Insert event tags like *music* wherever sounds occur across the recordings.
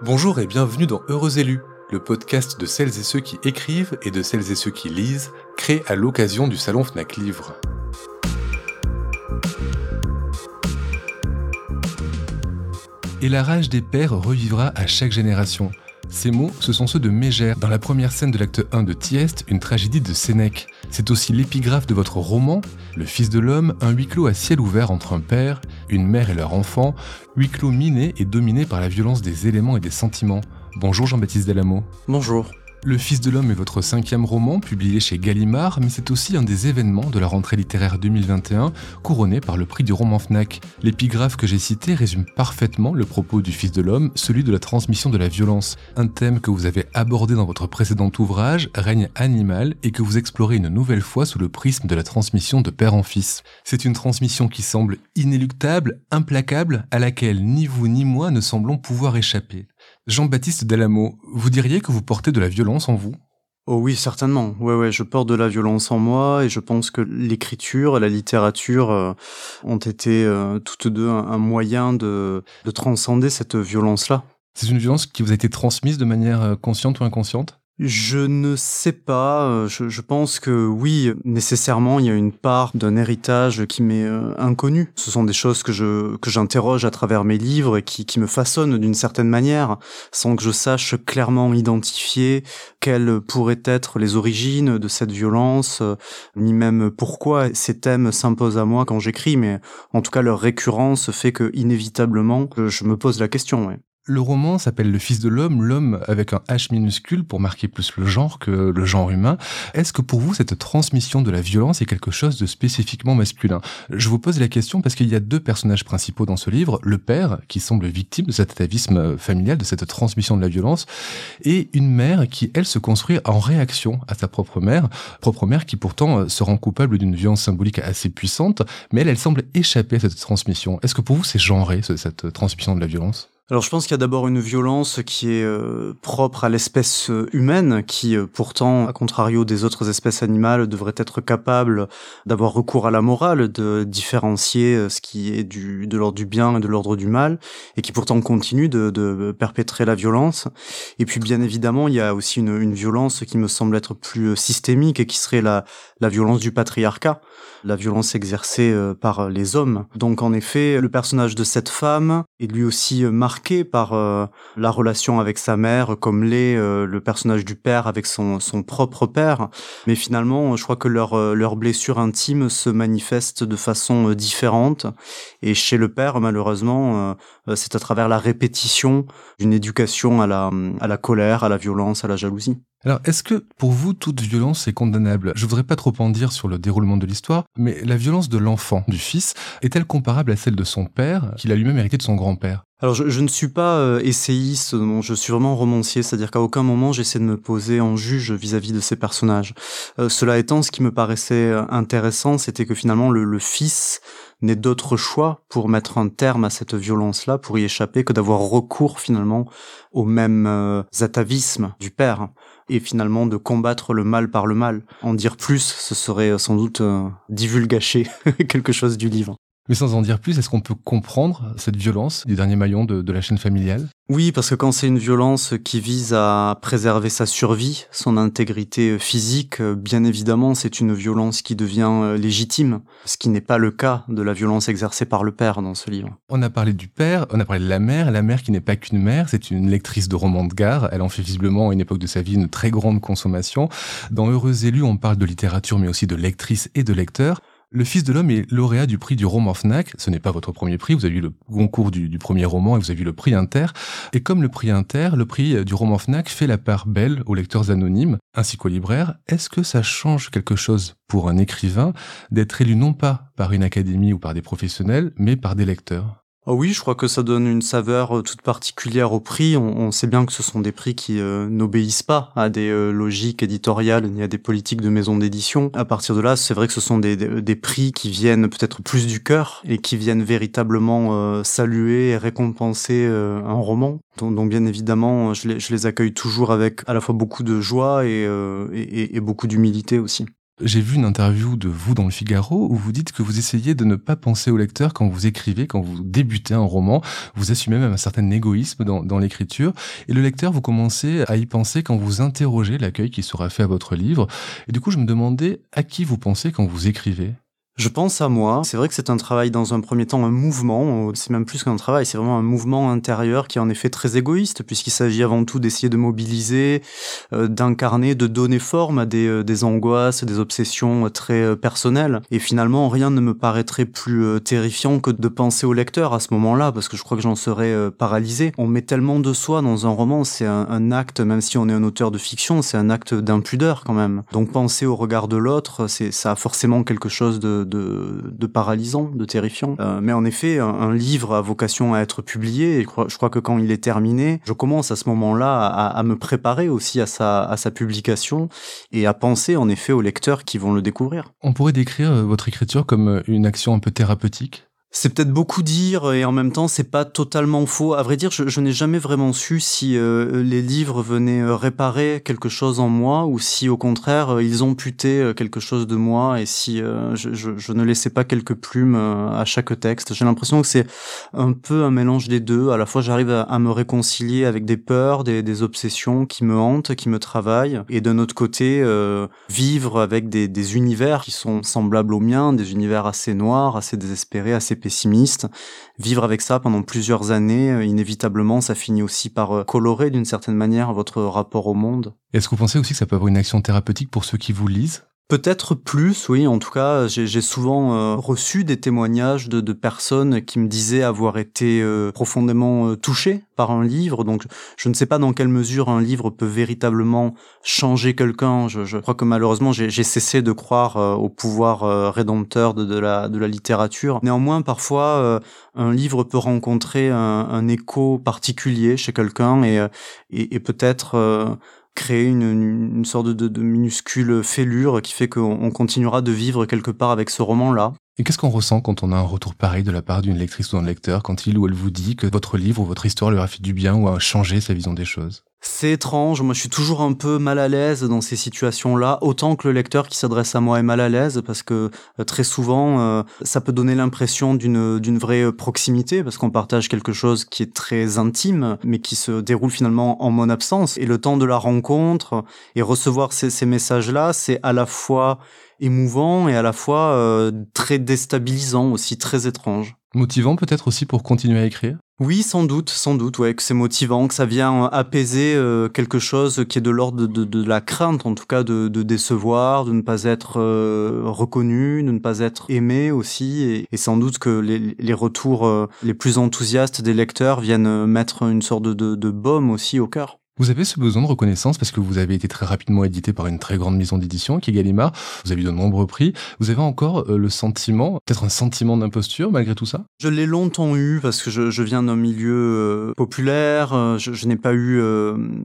Bonjour et bienvenue dans Heureux élus, le podcast de celles et ceux qui écrivent et de celles et ceux qui lisent, créé à l'occasion du salon Fnac Livre. Et la rage des pères revivra à chaque génération. Ces mots, ce sont ceux de Mégère dans la première scène de l'acte 1 de Thieste, une tragédie de Sénèque. C'est aussi l'épigraphe de votre roman, Le Fils de l'homme, un huis clos à ciel ouvert entre un père, une mère et leur enfant, huis clos miné et dominé par la violence des éléments et des sentiments. Bonjour Jean-Baptiste Delamo. Bonjour. Le Fils de l'homme est votre cinquième roman, publié chez Gallimard, mais c'est aussi un des événements de la rentrée littéraire 2021, couronné par le prix du roman FNAC. L'épigraphe que j'ai cité résume parfaitement le propos du Fils de l'homme, celui de la transmission de la violence, un thème que vous avez abordé dans votre précédent ouvrage, Règne animal, et que vous explorez une nouvelle fois sous le prisme de la transmission de père en fils. C'est une transmission qui semble inéluctable, implacable, à laquelle ni vous ni moi ne semblons pouvoir échapper. Jean-Baptiste Delamo, vous diriez que vous portez de la violence en vous? Oh oui, certainement. Ouais, ouais, je porte de la violence en moi et je pense que l'écriture et la littérature euh, ont été euh, toutes deux un, moyen de, de transcender cette violence-là. C'est une violence qui vous a été transmise de manière euh, consciente ou inconsciente? Je ne sais pas. Euh, je, pense que oui, nécessairement, il y a une part d'un héritage qui m'est euh, inconnu. Ce sont des choses que je que j'interroge à travers mes livres et qui, qui me façonnent d'une certaine manière, sans que je sache clairement identifier quelles pourraient être les origines de cette violence, euh, ni même pourquoi ces thèmes s'imposent à moi quand j'écris. Mais en tout cas, leur récurrence fait que inévitablement, je me pose la question. Ouais. Le roman s'appelle Le Fils de l'homme, l'homme avec un H minuscule pour marquer plus le genre que le genre humain. Est-ce que pour vous, cette transmission de la violence est quelque chose de spécifiquement masculin? Je vous pose la question parce qu'il y a deux personnages principaux dans ce livre. Le père, qui semble victime de cet atavisme familial, de cette transmission de la violence, et une mère qui, elle, se construit en réaction à sa propre mère, propre mère qui pourtant se rend coupable d'une violence symbolique assez puissante, mais elle, elle semble échapper à cette transmission. Est-ce que pour vous, c'est genré, cette transmission de la violence? Alors je pense qu'il y a d'abord une violence qui est euh, propre à l'espèce euh, humaine, qui euh, pourtant, à contrario des autres espèces animales, devrait être capable d'avoir recours à la morale, de différencier ce qui est du, de l'ordre du bien et de l'ordre du mal, et qui pourtant continue de, de, perpétrer la violence. Et puis bien évidemment, il y a aussi une, une violence qui me semble être plus systémique et qui serait la, la violence du patriarcat, la violence exercée par les hommes. Donc en effet, le personnage de cette femme est lui aussi marqué marqué par euh, la relation avec sa mère, comme l'est euh, le personnage du père avec son, son propre père. Mais finalement, je crois que leur, euh, leur blessure intime se manifeste de façon différente. Et chez le père, malheureusement, c'est à travers la répétition d'une éducation à la, à la colère, à la violence, à la jalousie. Alors, est-ce que pour vous, toute violence est condamnable? Je voudrais pas trop en dire sur le déroulement de l'histoire, mais la violence de l'enfant, du fils, est-elle comparable à celle de son père, qu'il a lui-même hérité de son grand-père? Alors je, je, ne suis pas euh, essayiste, je suis vraiment romancier, c'est-à-dire qu'à aucun moment j'essaie de me poser en juge vis-à-vis de ces personnages. Euh, cela étant, ce qui me paraissait euh, intéressant, c'était que finalement le, le fils n'ait d'autre choix pour mettre un terme à cette violence-là, pour y échapper, que d'avoir recours finalement au même euh, atavisme du père et finalement de combattre le mal par le mal. En dire plus, ce serait sans doute euh, divulgacher *laughs* quelque chose du livre. Mais sans en dire plus, est-ce qu'on peut comprendre cette violence du dernier maillon de, la chaîne familiale? Oui, parce que quand c'est une violence qui vise à préserver sa survie, son intégrité physique, bien évidemment, c'est une violence qui devient euh, légitime, ce qui n'est pas le cas de la violence exercée par le père dans ce livre. On a parlé du père, on a parlé de la mère, la mère qui n'est pas qu'une mère, c'est une lectrice de romans de gare, elle en fait visiblement à une époque de sa vie une très grande consommation. Dans Heureux élus, on parle de littérature mais aussi de lectrice et de lecteur. Le Fils de l'homme est lauréat du prix du roman Fnac. Ce n'est pas votre premier prix. Vous avez eu le concours du, premier roman et vous avez eu le prix Inter. Et comme le prix Inter, le prix du roman Fnac fait la part belle aux lecteurs anonymes ainsi qu'aux libraires. Est-ce que ça change quelque chose pour un écrivain d'être élu non pas par une académie ou par des professionnels, mais par des lecteurs? Oui, je crois que ça donne une saveur euh, toute particulière au prix. On, sait bien que ce sont des prix qui euh, n'obéissent pas à des euh, logiques éditoriales ni à des politiques de maison d'édition. À partir de là, c'est vrai que ce sont des, des, prix qui viennent peut-être plus du cœur et qui viennent véritablement saluer et récompenser un roman. Donc, bien évidemment, je les, accueille toujours avec à la fois beaucoup de joie et, et beaucoup d'humilité aussi. J'ai vu une interview de vous dans le Figaro où vous dites que vous essayez de ne pas penser au lecteur quand vous écrivez, quand vous débutez un roman. Vous assumez même un certain égoïsme dans, dans l'écriture. Et le lecteur, vous commencez à y penser quand vous interrogez l'accueil qui sera fait à votre livre. Et du coup, je me demandais à qui vous pensez quand vous écrivez? Je pense à moi. C'est vrai que c'est un travail dans un premier temps, un mouvement. C'est même plus qu'un travail, c'est vraiment un mouvement intérieur qui est en effet très égoïste, puisqu'il s'agit avant tout d'essayer de mobiliser, euh, d'incarner, de donner forme à des, euh, angoisses, des obsessions euh, très personnelles. Et finalement, rien ne me paraîtrait plus terrifiant que de penser au lecteur à ce moment-là, parce que je crois que j'en serais paralysé. On met tellement de soi dans un roman, c'est un, un acte, même si on est un auteur de fiction, c'est un acte d'impudeur quand même. Donc penser au regard de l'autre, c'est ça a forcément quelque chose de de, paralysant, de terrifiant. Euh, mais en effet, un, livre a vocation à être publié et je crois, que quand il est terminé, je commence à ce moment-là à, me préparer aussi à sa, publication et à penser en effet aux lecteurs qui vont le découvrir. On pourrait décrire euh, votre écriture comme euh, une action un peu thérapeutique c'est peut-être beaucoup dire et en même temps c'est pas totalement faux. À vrai dire, je, n'ai jamais vraiment su si euh, les livres venaient euh, réparer quelque chose en moi ou si au contraire euh, ils amputaient quelque chose de moi et si je, je, ne laissais pas quelques plumes à chaque texte. J'ai l'impression que c'est un peu un mélange des deux. À la fois j'arrive à, me réconcilier avec des peurs, des, des, obsessions qui me hantent, qui me travaillent, et d'un autre côté vivre avec des, des univers qui sont semblables aux miens, des univers assez noirs, assez désespérés, assez pessimiste. Vivre avec ça pendant plusieurs années, euh, inévitablement, ça finit aussi par euh, colorer d'une certaine manière votre rapport au monde. Est-ce que vous pensez aussi que ça peut avoir une action thérapeutique pour ceux qui vous lisent? Peut-être plus, oui. En tout cas, j'ai souvent euh, reçu des témoignages de, de, personnes qui me disaient avoir été euh, profondément euh, touchées par un livre. Donc, je ne sais pas dans quelle mesure un livre peut véritablement changer quelqu'un. Je, je, crois que malheureusement, j'ai cessé de croire au pouvoir rédempteur de, de, la, de la littérature. Néanmoins, parfois, un livre peut rencontrer un, un écho particulier chez quelqu'un et, et peut-être créer une, sorte de, de, minuscule fêlure qui fait qu'on continuera de vivre quelque part avec ce roman-là. Et qu'est-ce qu'on ressent quand on a un retour pareil de la part d'une lectrice ou d'un lecteur, quand il ou elle vous dit que votre livre ou votre histoire lui a fait du bien ou a changé sa vision des choses? C'est étrange, moi je suis toujours un peu mal à l'aise dans ces situations-là, autant que le lecteur qui s'adresse à moi est mal à l'aise, parce que euh, très souvent euh, ça peut donner l'impression d'une d'une vraie euh, proximité, parce qu'on partage quelque chose qui est très intime, mais qui se déroule finalement en mon absence. Et le temps de la rencontre et recevoir ces, ces messages-là, c'est à la fois émouvant et à la fois très déstabilisant aussi, très étrange. Motivant peut-être aussi pour continuer à écrire? Oui, sans doute, sans doute, ouais, que c'est motivant, que ça vient apaiser euh, quelque chose qui est de l'ordre de, la crainte, en tout cas de, décevoir, de ne pas être euh, reconnu, de ne pas être aimé aussi, et, sans doute que les, retours euh, les plus enthousiastes des lecteurs viennent mettre une sorte de, de, aussi au cœur. Vous avez ce besoin de reconnaissance parce que vous avez été très rapidement édité par une très grande maison d'édition qui est Gallimard. Vous avez eu de nombreux prix. Vous avez encore euh, le sentiment, peut-être un sentiment d'imposture malgré tout ça? Je l'ai longtemps eu parce que je, viens d'un milieu euh, populaire. Euh, je n'ai pas eu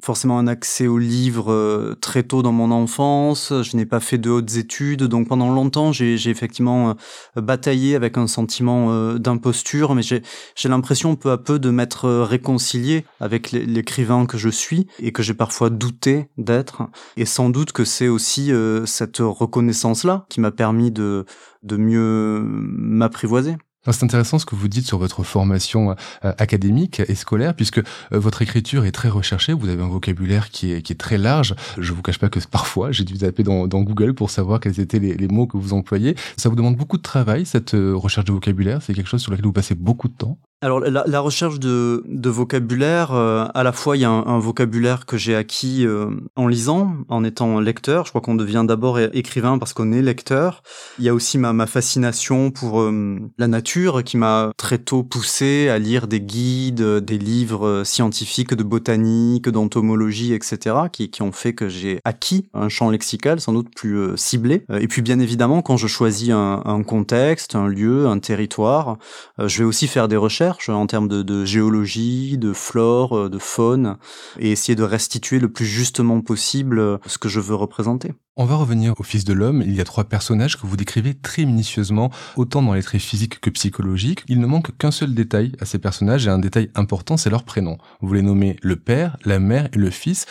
forcément un accès aux livres très tôt dans mon enfance. Je n'ai pas fait de hautes études. Donc pendant longtemps, j'ai effectivement bataillé avec un sentiment d'imposture. Mais j'ai l'impression peu à peu de m'être réconcilié avec l'écrivain que je suis et que j'ai parfois douté d'être. Et sans doute que c'est aussi euh, cette reconnaissance-là qui m'a permis de, de mieux m'apprivoiser. C'est intéressant ce que vous dites sur votre formation euh, académique et scolaire, puisque euh, votre écriture est très recherchée. Vous avez un vocabulaire qui est, très large. Je vous cache pas que parfois, j'ai dû taper dans, dans, Google pour savoir quels étaient les, les, mots que vous employez. Ça vous demande beaucoup de travail, cette recherche de vocabulaire. C'est quelque chose sur lequel vous passez beaucoup de temps. Alors la, recherche de, vocabulaire, euh, à la fois il y a un, vocabulaire que j'ai acquis euh, en lisant, en étant lecteur. Je crois qu'on devient d'abord écrivain parce qu'on est lecteur. Il y a aussi ma, fascination pour euh, la nature qui m'a très tôt poussé à lire des guides, des livres scientifiques de botanique, d'entomologie, etc., qui, ont fait que j'ai acquis un champ lexical sans doute plus ciblé. Et puis bien évidemment, quand je choisis un contexte, un lieu, un territoire, je vais aussi faire des recherches en termes de, géologie, de flore, de faune, et essayer de restituer le plus justement possible ce que je veux représenter. On va revenir au Fils de l'homme. Il y a trois personnages que vous décrivez très minutieusement, autant dans les traits physiques que psychologiques. Il ne manque qu'un seul détail à ces personnages, et un détail important, c'est leur prénom. Vous les nommez le père, la mère et le fils,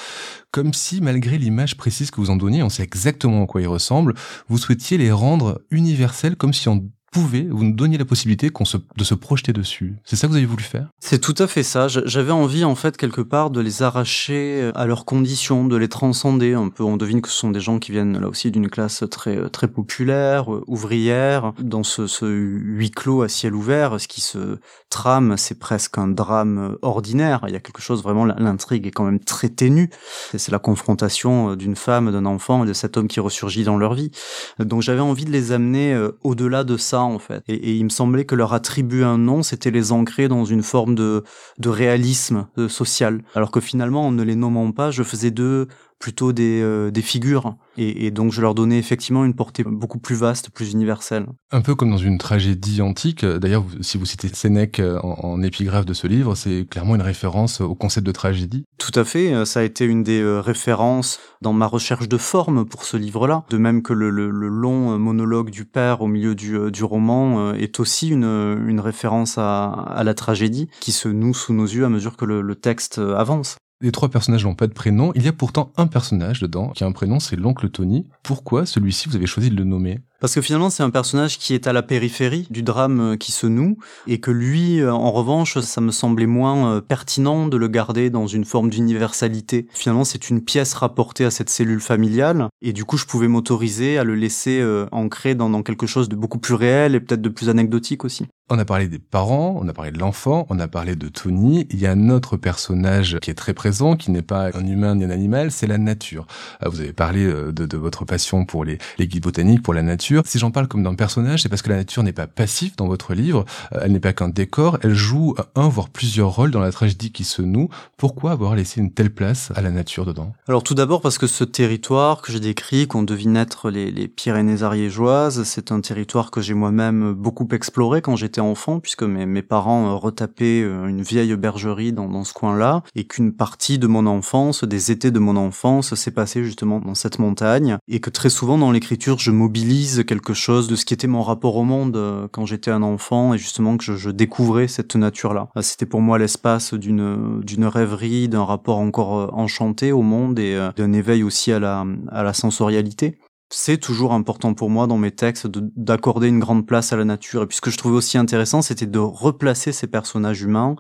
comme si, malgré l'image précise que vous en donniez, on sait exactement à quoi ils ressemblent, vous souhaitiez les rendre universels, comme si on pouvez, vous nous donniez la possibilité de se projeter dessus. C'est ça que vous avez voulu faire? C'est tout à fait ça. J'avais envie, en fait, quelque part, de les arracher euh, à leurs conditions, de les transcender un peu. On devine que ce sont des gens qui viennent, là aussi, d'une classe très, euh, très populaire, euh, ouvrière. Dans ce, ce huis clos à ciel ouvert, ce qui se trame, c'est presque un drame ordinaire. Il y a quelque chose, vraiment, l'intrigue est quand même très ténue. C'est la confrontation d'une femme, d'un enfant et de cet homme qui ressurgit dans leur vie. Donc j'avais envie de les amener au-delà de ça en fait. Et, il me semblait que leur attribuer un nom, c'était les ancrer dans une forme de, de réalisme social. Alors que finalement, en ne les nommant pas, je faisais d'eux plutôt des, euh, des figures. Et, et, donc je leur donnais effectivement une portée beaucoup plus vaste, plus universelle. Un peu comme dans une tragédie antique. D'ailleurs, si vous citez Sénèque euh, en, en épigraphe de ce livre, c'est clairement une référence au concept de tragédie. Tout à fait. Euh, ça a été une des références dans ma recherche de forme pour ce livre-là. De même que le, le, le, long monologue du père au milieu du, du roman est aussi une, une référence à, à, la tragédie qui se noue sous nos yeux à mesure que le, le texte avance. Les trois personnages n'ont pas de prénom. Il y a pourtant un personnage dedans qui a un prénom, c'est l'oncle Tony. Pourquoi celui-ci vous avez choisi de le nommer? Parce que finalement, c'est un personnage qui est à la périphérie du drame euh, qui se noue, et que lui, euh, en revanche, ça me semblait moins euh, pertinent de le garder dans une forme d'universalité. Finalement, c'est une pièce rapportée à cette cellule familiale, et du coup, je pouvais m'autoriser à le laisser dans, dans quelque chose de beaucoup plus réel et peut-être de plus anecdotique aussi. On a parlé des parents, on a parlé de l'enfant, on a parlé de Tony. Il y a un autre personnage qui est très présent, qui n'est pas un humain ni un animal, c'est la nature. Vous avez parlé de, de votre passion pour les, les guides botaniques, pour la nature. Si j'en parle comme d'un personnage, c'est parce que la nature n'est pas passive dans votre livre, euh, elle n'est pas qu'un décor, elle joue un voire plusieurs rôles dans la tragédie qui se noue. Pourquoi avoir laissé une telle place à la nature dedans? Alors tout d'abord parce que ce territoire que j'ai décrit, qu'on devine être les, les Pyrénées ariégeoises, c'est un territoire que j'ai moi-même beaucoup exploré quand j'étais enfant, puisque mes, parents euh, retapaient euh, une vieille bergerie dans, ce coin-là, et qu'une partie de mon enfance, des étés de mon enfance, s'est passée justement dans cette montagne, et que très souvent dans l'écriture, je mobilise quelque chose de ce qui était mon rapport au monde euh, quand j'étais un enfant et justement que je, découvrais cette nature-là. C'était pour moi l'espace d'une rêverie, d'un rapport encore enchanté au monde et d'un éveil aussi à la à la sensorialité c'est toujours important pour moi dans mes textes d'accorder une grande place à la nature. Et puis ce que je trouvais aussi intéressant, c'était de replacer ces personnages humains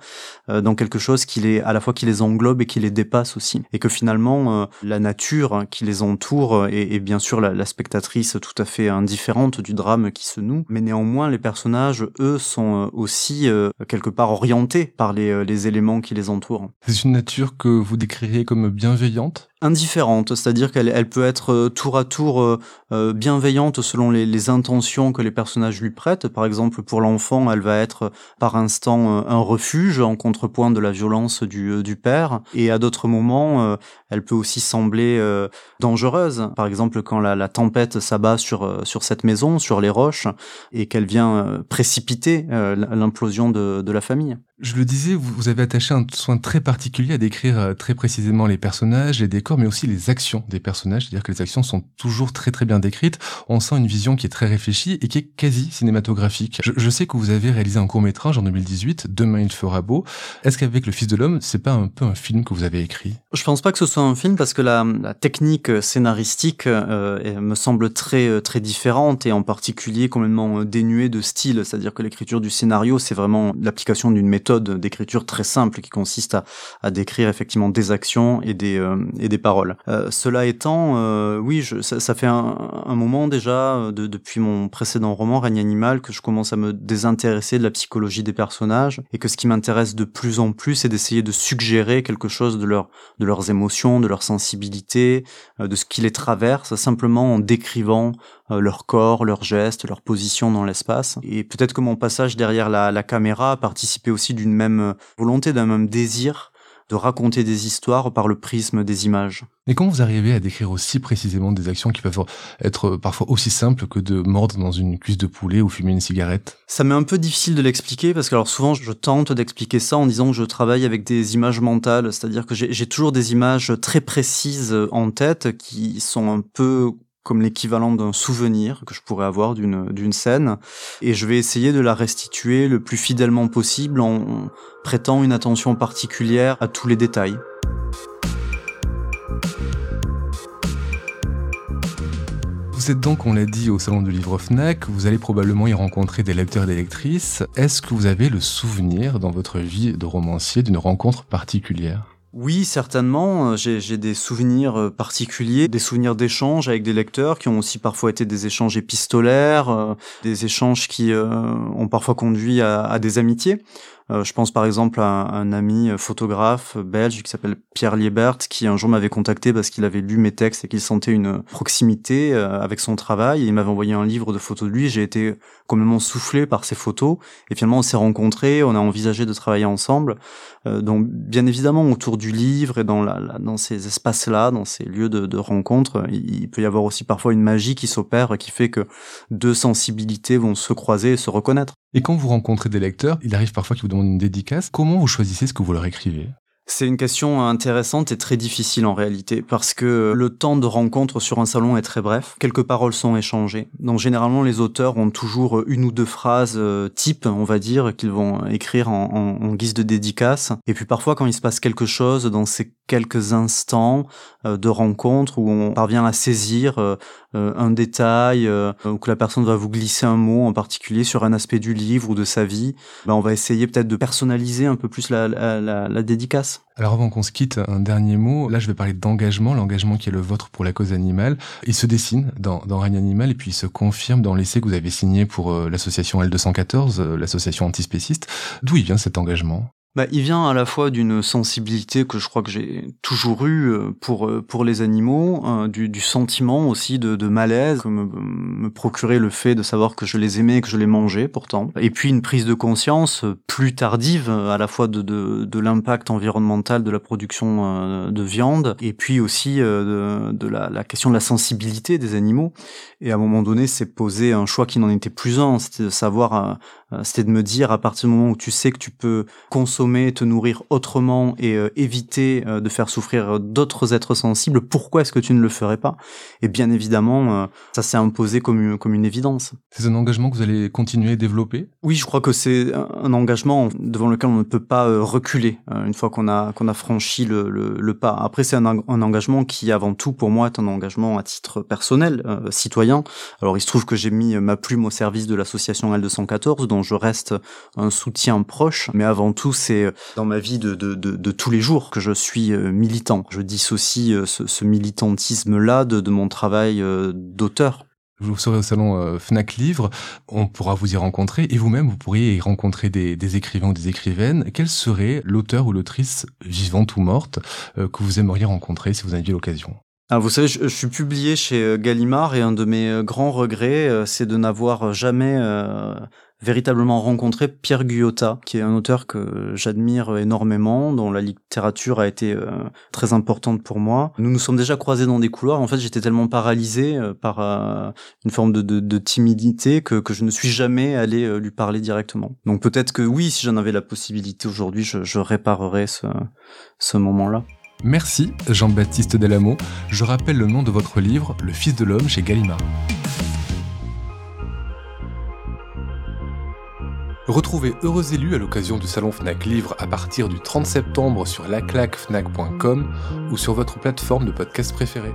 euh, dans quelque chose qui les, à la fois qui les englobe et qui les dépasse aussi. Et que finalement, euh, la nature qui les entoure est, bien sûr la, spectatrice tout à fait indifférente du drame qui se noue. Mais néanmoins, les personnages, eux, sont euh, aussi quelque part orientés par les, les éléments qui les entourent. C'est une nature que vous décririez comme bienveillante? Indifférente, c'est-à-dire qu'elle elle peut être euh, tour à tour euh, euh, bienveillante selon les, intentions que les personnages lui prêtent. Par exemple, pour l'enfant, elle va être par instant un refuge en contrepoint de la violence du, père, et à d'autres moments, elle peut aussi sembler dangereuse. Par exemple, quand la, tempête s'abat sur cette maison, sur les roches, et qu'elle vient précipiter l'implosion de, de la famille. Je le disais, vous avez attaché un soin très particulier à décrire très précisément les personnages, les décors, mais aussi les actions des personnages. C'est-à-dire que les actions sont toujours très très bien décrites. On sent une vision qui est très réfléchie et qui est quasi cinématographique. Je, sais que vous avez réalisé un court métrage en 2018, Demain il fera beau. Est-ce qu'avec Le Fils de l'homme, c'est pas un peu un film que vous avez écrit? Je pense pas que ce soit un film parce que la, technique scénaristique euh, me semble très euh, très différente et en particulier complètement dénuée de style. C'est-à-dire que l'écriture du scénario, c'est vraiment l'application d'une méthode d'écriture très simple qui consiste à, à, décrire effectivement des actions et des, euh, et des Euh, cela étant, euh, oui, je, ça, ça, fait un, un moment déjà, de, depuis mon précédent roman, Règne animal, que je commence à me désintéresser de la psychologie des personnages et que ce qui m'intéresse de plus en plus, c'est d'essayer de suggérer quelque chose de, leur, de leurs émotions, de leur sensibilité, de ce qui les traverse, simplement en décrivant euh, leur corps, leurs gestes, leur position dans l'espace. Et peut-être que mon passage derrière la, la caméra a participé aussi d'une même volonté, d'un même désir de raconter des histoires par le prisme des images. Et comment vous arrivez à décrire aussi précisément des actions qui peuvent être parfois aussi simples que de mordre dans une cuisse de poulet ou fumer une cigarette? Ça m'est un peu difficile de l'expliquer parce que alors souvent je tente d'expliquer ça en disant que je travaille avec des images mentales, c'est-à-dire que j'ai toujours des images très précises en tête qui sont un peu comme l'équivalent d'un souvenir que je pourrais avoir d'une scène et je vais essayer de la restituer le plus fidèlement possible en prêtant une attention particulière à tous les détails. Vous êtes donc, on l'a dit, au salon du livre FNAC, vous allez probablement y rencontrer des lecteurs et des lectrices. Est-ce que vous avez le souvenir dans votre vie de romancier d'une rencontre particulière? Oui, certainement. J'ai des souvenirs euh, particuliers, des souvenirs d'échanges avec des lecteurs qui ont aussi parfois été des échanges épistolaires, euh, des échanges qui euh, ont parfois conduit à des amitiés. Euh, je pense par exemple à un, ami photographe belge qui s'appelle Pierre Liebert, qui un jour m'avait contacté parce qu'il avait lu mes textes et qu'il sentait une proximité euh, avec son travail. il m'avait envoyé un livre de photos de lui. J'ai été complètement soufflé par ses photos. Et finalement, on s'est rencontrés, on a envisagé de travailler ensemble. Euh, donc, bien évidemment, autour du livre et dans, la, dans ces espaces-là, dans ces lieux de, de rencontre, il, peut y avoir aussi parfois une magie qui s'opère, qui fait que deux sensibilités vont se croiser et se reconnaître. Et quand vous rencontrez des lecteurs, il arrive parfois qu'ils vous demandent une dédicace. Comment vous choisissez ce que vous leur écrivez? C'est une question intéressante et très difficile en réalité parce que le temps de rencontre sur un salon est très bref. Quelques paroles sont échangées. Donc généralement les auteurs ont toujours une ou deux phrases euh, type, on va dire, qu'ils vont écrire en, guise de dédicace. Et puis parfois quand il se passe quelque chose dans ces quelques instants euh, de rencontre où on parvient à saisir euh, un détail ou que la personne va vous glisser un mot en particulier sur un aspect du livre ou de sa vie, ben on va essayer peut-être de personnaliser un peu plus la dédicace. Alors avant qu'on se quitte, un dernier mot. Là, je vais parler d'engagement, l'engagement qui est le vôtre pour la cause animale. Il se dessine dans, dans Règne Animal et puis il se confirme dans l'essai que vous avez signé pour euh, l'association L214, euh, l'association antispéciste. D'où vient cet engagement? Bah, il vient à la fois d'une sensibilité que je crois que j'ai toujours eue euh, pour euh, pour les animaux, euh, du, du, sentiment aussi de, de malaise que me, me, procurait le fait de savoir que je les aimais et que je les mangeais pourtant, et puis une prise de conscience plus tardive à la fois de, de, de l'impact environnemental de la production de viande, et puis aussi de, de la, la, question de la sensibilité des animaux. Et à un moment donné, c'est posé un choix qui n'en était plus un, c'était de savoir euh, c'était de me dire à partir du moment où tu sais que tu peux consommer, te nourrir autrement et euh, éviter euh, de faire souffrir d'autres êtres sensibles, pourquoi est-ce que tu ne le ferais pas? Et bien évidemment, ça s'est imposé comme une, comme une évidence. C'est un engagement que vous allez continuer à développer? Oui, je crois que c'est un engagement devant lequel on ne peut pas reculer une fois qu'on a qu'on a franchi le, le, le pas. Après, c'est un, un, engagement qui, avant tout, pour moi, est un engagement à titre personnel, citoyen. Alors, il se trouve que j'ai mis ma plume au service de l'association L214, dont je reste un soutien proche, mais avant tout, c'est dans ma vie de, de, de, tous les jours que je suis euh, militant. Je dissocie euh, ce, ce militantisme-là de, de mon travail euh, d'auteur. Vous serez au salon Fnac Livre, on pourra vous y rencontrer et vous-même vous pourriez y rencontrer des, des, écrivains ou des écrivaines. Quel serait l'auteur ou l'autrice vivante ou morte que vous aimeriez rencontrer si vous en aviez l'occasion? Ah, vous savez, je, je, suis publié chez Gallimard et un de mes grands regrets, c'est de n'avoir jamais véritablement rencontré Pierre Guyotat, qui est un auteur que j'admire énormément, dont la littérature a été euh, très importante pour moi. Nous nous sommes déjà croisés dans des couloirs. En fait, j'étais tellement paralysé euh, par euh, une forme de, timidité que, je ne suis jamais allé lui parler directement. Donc peut-être que oui, si j'en avais la possibilité aujourd'hui, je, réparerais ce, ce moment-là. Merci Jean-Baptiste Delamo. Je rappelle le nom de votre livre, Le Fils de l'homme chez Gallimard. Retrouvez Heureux Élus à l'occasion du salon Fnac Livre à partir du 30 septembre sur laclacfnac.com ou sur votre plateforme de podcast préférée.